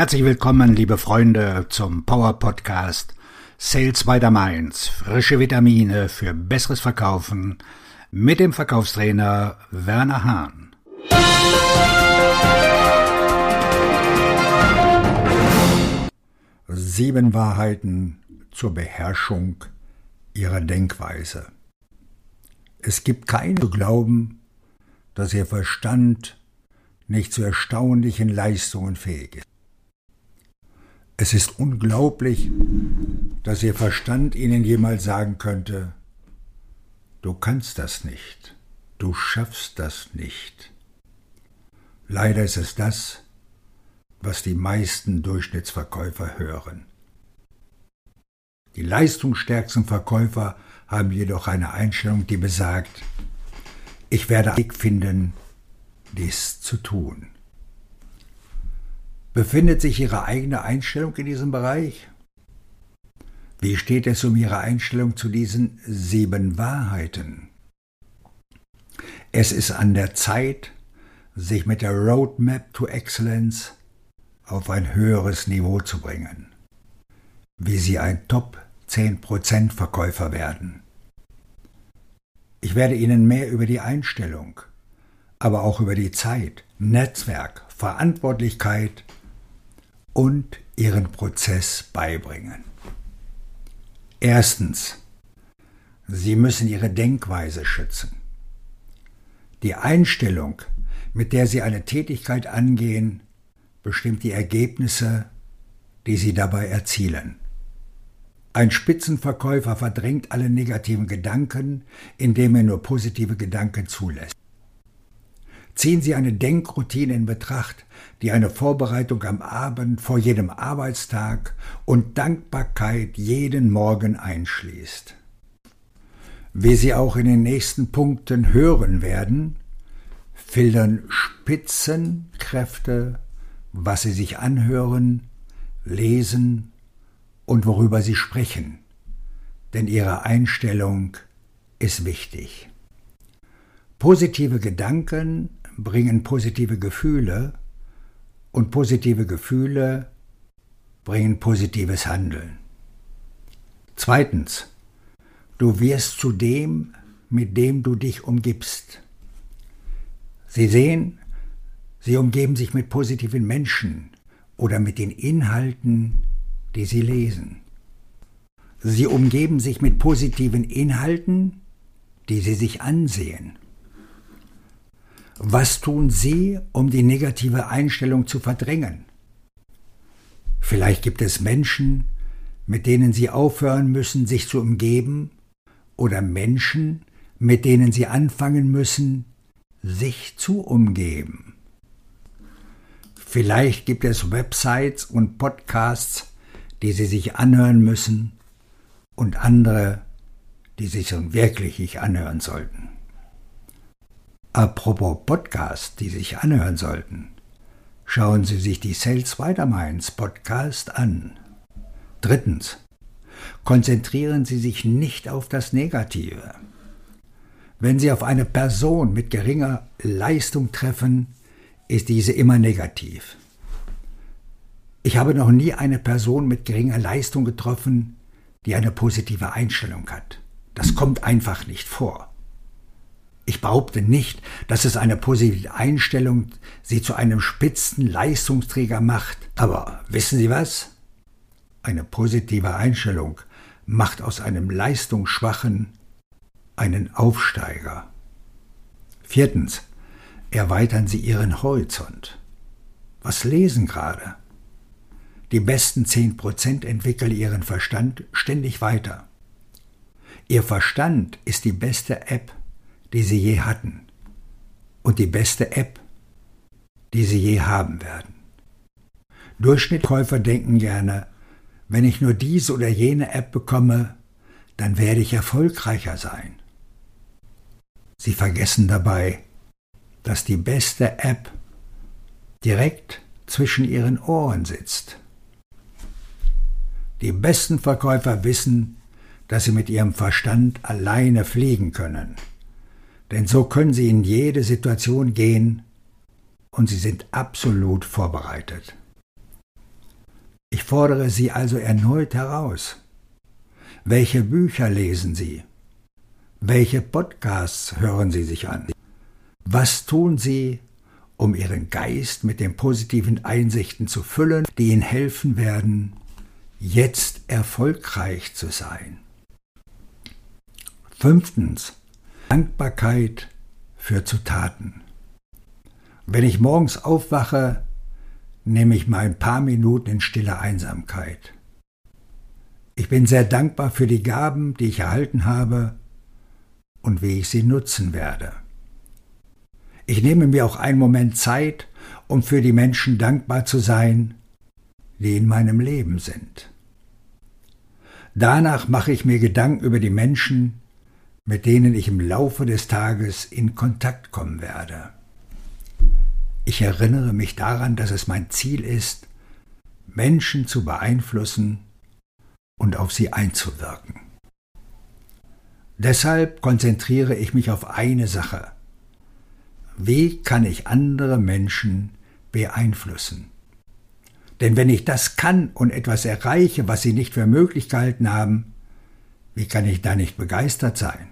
Herzlich willkommen, liebe Freunde, zum Power Podcast Sales by the Mainz. Frische Vitamine für besseres Verkaufen mit dem Verkaufstrainer Werner Hahn. Sieben Wahrheiten zur Beherrschung Ihrer Denkweise. Es gibt keinen Glauben, dass Ihr Verstand nicht zu erstaunlichen Leistungen fähig ist. Es ist unglaublich, dass Ihr Verstand Ihnen jemals sagen könnte, du kannst das nicht, du schaffst das nicht. Leider ist es das, was die meisten Durchschnittsverkäufer hören. Die leistungsstärksten Verkäufer haben jedoch eine Einstellung, die besagt, ich werde einen Weg finden, dies zu tun. Befindet sich Ihre eigene Einstellung in diesem Bereich? Wie steht es um Ihre Einstellung zu diesen sieben Wahrheiten? Es ist an der Zeit, sich mit der Roadmap to Excellence auf ein höheres Niveau zu bringen. Wie Sie ein Top 10% Verkäufer werden. Ich werde Ihnen mehr über die Einstellung, aber auch über die Zeit, Netzwerk, Verantwortlichkeit und Ihren Prozess beibringen. Erstens. Sie müssen Ihre Denkweise schützen. Die Einstellung, mit der Sie eine Tätigkeit angehen, bestimmt die Ergebnisse, die Sie dabei erzielen. Ein Spitzenverkäufer verdrängt alle negativen Gedanken, indem er nur positive Gedanken zulässt. Ziehen Sie eine Denkroutine in Betracht, die eine Vorbereitung am Abend vor jedem Arbeitstag und Dankbarkeit jeden Morgen einschließt. Wie Sie auch in den nächsten Punkten hören werden, filtern Spitzenkräfte, was sie sich anhören, lesen und worüber sie sprechen, denn ihre Einstellung ist wichtig. Positive Gedanken bringen positive Gefühle und positive Gefühle bringen positives Handeln. Zweitens, du wirst zu dem, mit dem du dich umgibst. Sie sehen, sie umgeben sich mit positiven Menschen oder mit den Inhalten, die sie lesen. Sie umgeben sich mit positiven Inhalten, die sie sich ansehen. Was tun Sie, um die negative Einstellung zu verdrängen? Vielleicht gibt es Menschen, mit denen Sie aufhören müssen, sich zu umgeben, oder Menschen, mit denen Sie anfangen müssen, sich zu umgeben. Vielleicht gibt es Websites und Podcasts, die Sie sich anhören müssen, und andere, die Sie sich wirklich nicht anhören sollten. Apropos Podcast, die sich anhören sollten. Schauen Sie sich die Sales Weiterminds Podcast an. Drittens. Konzentrieren Sie sich nicht auf das Negative. Wenn Sie auf eine Person mit geringer Leistung treffen, ist diese immer negativ. Ich habe noch nie eine Person mit geringer Leistung getroffen, die eine positive Einstellung hat. Das kommt einfach nicht vor. Ich behaupte nicht, dass es eine positive Einstellung sie zu einem spitzen Leistungsträger macht. Aber wissen Sie was? Eine positive Einstellung macht aus einem Leistungsschwachen einen Aufsteiger. Viertens. Erweitern Sie Ihren Horizont. Was lesen gerade? Die besten zehn Prozent entwickeln Ihren Verstand ständig weiter. Ihr Verstand ist die beste App, die sie je hatten und die beste App, die sie je haben werden. Durchschnittkäufer denken gerne, wenn ich nur diese oder jene App bekomme, dann werde ich erfolgreicher sein. Sie vergessen dabei, dass die beste App direkt zwischen ihren Ohren sitzt. Die besten Verkäufer wissen, dass sie mit ihrem Verstand alleine fliegen können denn so können sie in jede Situation gehen und sie sind absolut vorbereitet. fordere Sie also erneut heraus. Welche Bücher lesen Sie? Welche Podcasts hören Sie sich an? Was tun Sie, um Ihren Geist mit den positiven Einsichten zu füllen, die Ihnen helfen werden, jetzt erfolgreich zu sein? Fünftens. Dankbarkeit führt zu Taten. Wenn ich morgens aufwache, nehme ich mal ein paar Minuten in stiller Einsamkeit. Ich bin sehr dankbar für die Gaben, die ich erhalten habe und wie ich sie nutzen werde. Ich nehme mir auch einen Moment Zeit, um für die Menschen dankbar zu sein, die in meinem Leben sind. Danach mache ich mir Gedanken über die Menschen, mit denen ich im Laufe des Tages in Kontakt kommen werde. Ich erinnere mich daran, dass es mein Ziel ist, Menschen zu beeinflussen und auf sie einzuwirken. Deshalb konzentriere ich mich auf eine Sache. Wie kann ich andere Menschen beeinflussen? Denn wenn ich das kann und etwas erreiche, was sie nicht für möglich gehalten haben, wie kann ich da nicht begeistert sein?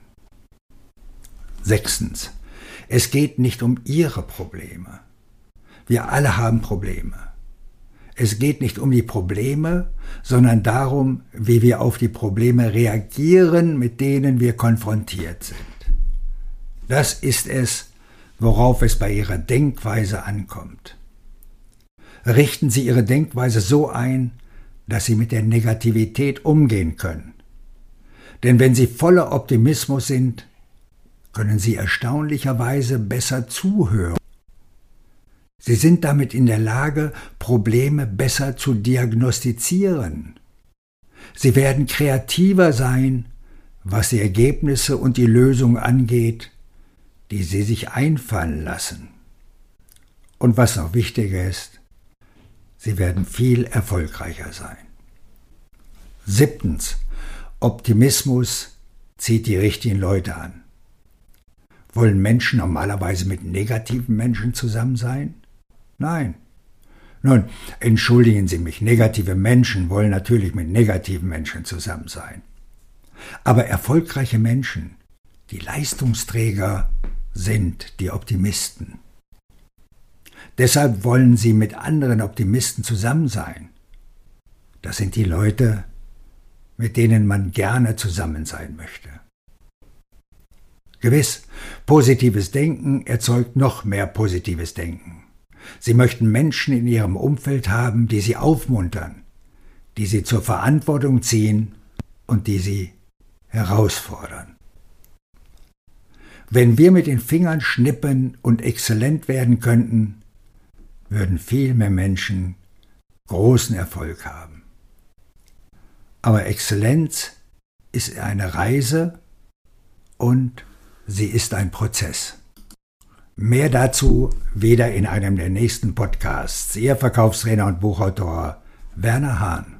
Sechstens. Es geht nicht um Ihre Probleme. Wir alle haben Probleme. Es geht nicht um die Probleme, sondern darum, wie wir auf die Probleme reagieren, mit denen wir konfrontiert sind. Das ist es, worauf es bei Ihrer Denkweise ankommt. Richten Sie Ihre Denkweise so ein, dass Sie mit der Negativität umgehen können. Denn wenn Sie voller Optimismus sind, können Sie erstaunlicherweise besser zuhören. Sie sind damit in der Lage, Probleme besser zu diagnostizieren. Sie werden kreativer sein, was die Ergebnisse und die Lösung angeht, die Sie sich einfallen lassen. Und was noch wichtiger ist, Sie werden viel erfolgreicher sein. Siebtens. Optimismus zieht die richtigen Leute an. Wollen Menschen normalerweise mit negativen Menschen zusammen sein? Nein. Nun, entschuldigen Sie mich, negative Menschen wollen natürlich mit negativen Menschen zusammen sein. Aber erfolgreiche Menschen, die Leistungsträger, sind die Optimisten. Deshalb wollen sie mit anderen Optimisten zusammen sein. Das sind die Leute, mit denen man gerne zusammen sein möchte. Gewiss, positives Denken erzeugt noch mehr positives Denken. Sie möchten Menschen in ihrem Umfeld haben, die sie aufmuntern, die sie zur Verantwortung ziehen und die sie herausfordern. Wenn wir mit den Fingern schnippen und exzellent werden könnten, würden viel mehr Menschen großen Erfolg haben. Aber Exzellenz ist eine Reise und sie ist ein Prozess. Mehr dazu wieder in einem der nächsten Podcasts. Ihr Verkaufstrainer und Buchautor Werner Hahn.